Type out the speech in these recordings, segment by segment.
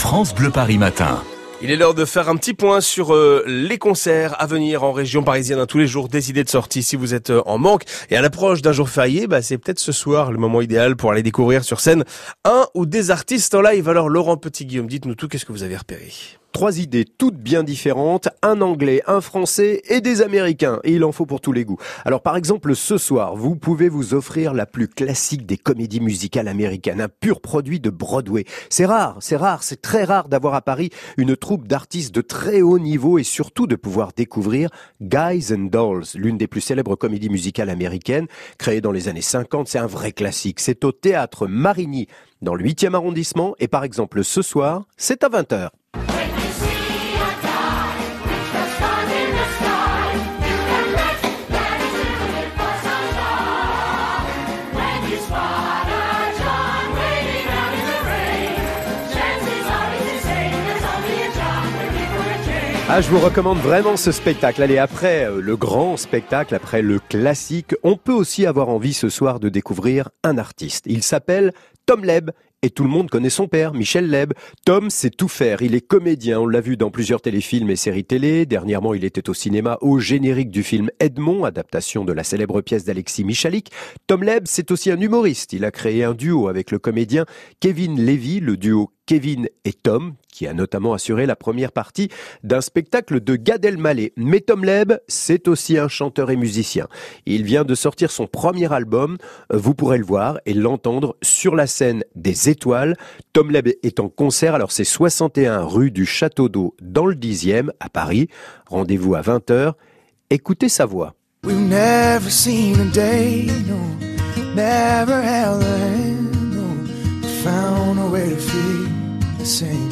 France Bleu Paris Matin. Il est l'heure de faire un petit point sur euh, les concerts à venir en région parisienne hein, tous les jours, des idées de sortie si vous êtes euh, en manque. Et à l'approche d'un jour férié, bah, c'est peut-être ce soir le moment idéal pour aller découvrir sur scène un ou des artistes en live. Alors Laurent Petit-Guillaume, dites-nous tout, qu'est-ce que vous avez repéré? Trois idées toutes bien différentes, un anglais, un français et des américains. Et il en faut pour tous les goûts. Alors par exemple, ce soir, vous pouvez vous offrir la plus classique des comédies musicales américaines, un pur produit de Broadway. C'est rare, c'est rare, c'est très rare d'avoir à Paris une troupe d'artistes de très haut niveau et surtout de pouvoir découvrir Guys and Dolls, l'une des plus célèbres comédies musicales américaines, créée dans les années 50. C'est un vrai classique. C'est au théâtre Marigny, dans le 8e arrondissement. Et par exemple, ce soir, c'est à 20h. Ah, je vous recommande vraiment ce spectacle. Allez, après euh, le grand spectacle, après le classique, on peut aussi avoir envie ce soir de découvrir un artiste. Il s'appelle Tom Leb et tout le monde connaît son père, Michel Leb. Tom sait tout faire. Il est comédien. On l'a vu dans plusieurs téléfilms et séries télé. Dernièrement, il était au cinéma au générique du film Edmond, adaptation de la célèbre pièce d'Alexis Michalik. Tom Leb, c'est aussi un humoriste. Il a créé un duo avec le comédien Kevin Levy, le duo Kevin et Tom, qui a notamment assuré la première partie d'un spectacle de Gad Elmaleh. Mais Tom Leb, c'est aussi un chanteur et musicien. Il vient de sortir son premier album. Vous pourrez le voir et l'entendre sur la scène des étoiles. Tom Leb est en concert. Alors c'est 61 rue du Château d'Eau dans le 10e à Paris. Rendez-vous à 20h. Écoutez sa voix. never seen a day, never found a way to the same.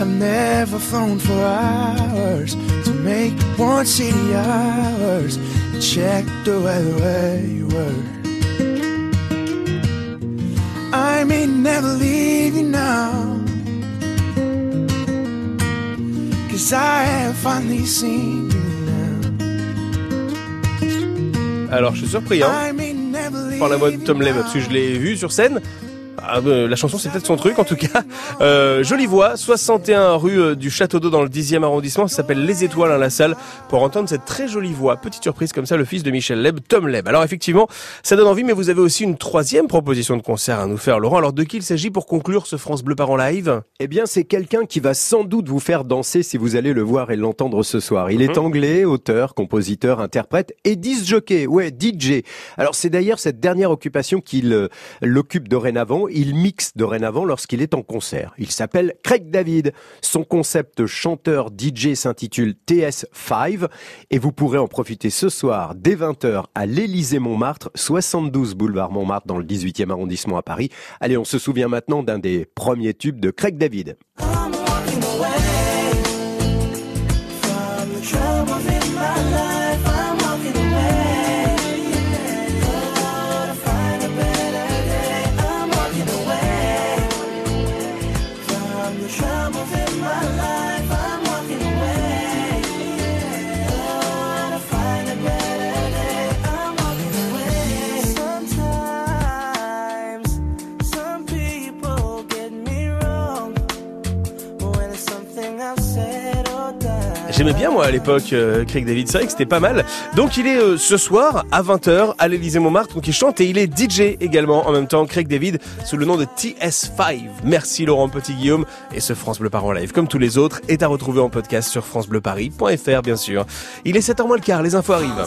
I've never flown for hours to make one city hours and check the weather where you were. I may never leave you now. Cause I have finally seen you now. Alors je suis surpris hein, par la voix de Tom Leb parce que je l'ai vu sur scène ah, euh, la chanson c'est peut-être son truc en tout cas. Euh, jolie voix, 61 rue euh, du Château d'Eau dans le 10e arrondissement, ça s'appelle Les Étoiles à la salle pour entendre cette très jolie voix. Petite surprise comme ça, le fils de Michel Leb, Tom Leb. Alors effectivement, ça donne envie mais vous avez aussi une troisième proposition de concert à nous faire Laurent. Alors de qui il s'agit pour conclure ce France Bleu Parent Live? Eh bien c'est quelqu'un qui va sans doute vous faire danser si vous allez le voir et l'entendre ce soir. Il est mhm. anglais, auteur, compositeur, interprète et disc jockey, ouais DJ. Alors c'est d'ailleurs cette dernière occupation qu'il l'occupe dorénavant il mixe dorénavant lorsqu'il est en concert. Il s'appelle Craig David. Son concept chanteur DJ s'intitule TS5 et vous pourrez en profiter ce soir dès 20h à l'Élysée Montmartre, 72 boulevard Montmartre dans le 18e arrondissement à Paris. Allez, on se souvient maintenant d'un des premiers tubes de Craig David. J'aimais bien moi à l'époque euh, Craig David, c'est vrai que c'était pas mal. Donc il est euh, ce soir à 20h à l'Elysée Montmartre, donc il chante et il est DJ également en même temps, Craig David, sous le nom de TS5. Merci Laurent Petit-Guillaume et ce France Bleu Paris live, comme tous les autres, est à retrouver en podcast sur francebleuparis.fr bien sûr. Il est 7h moins le quart, les infos arrivent.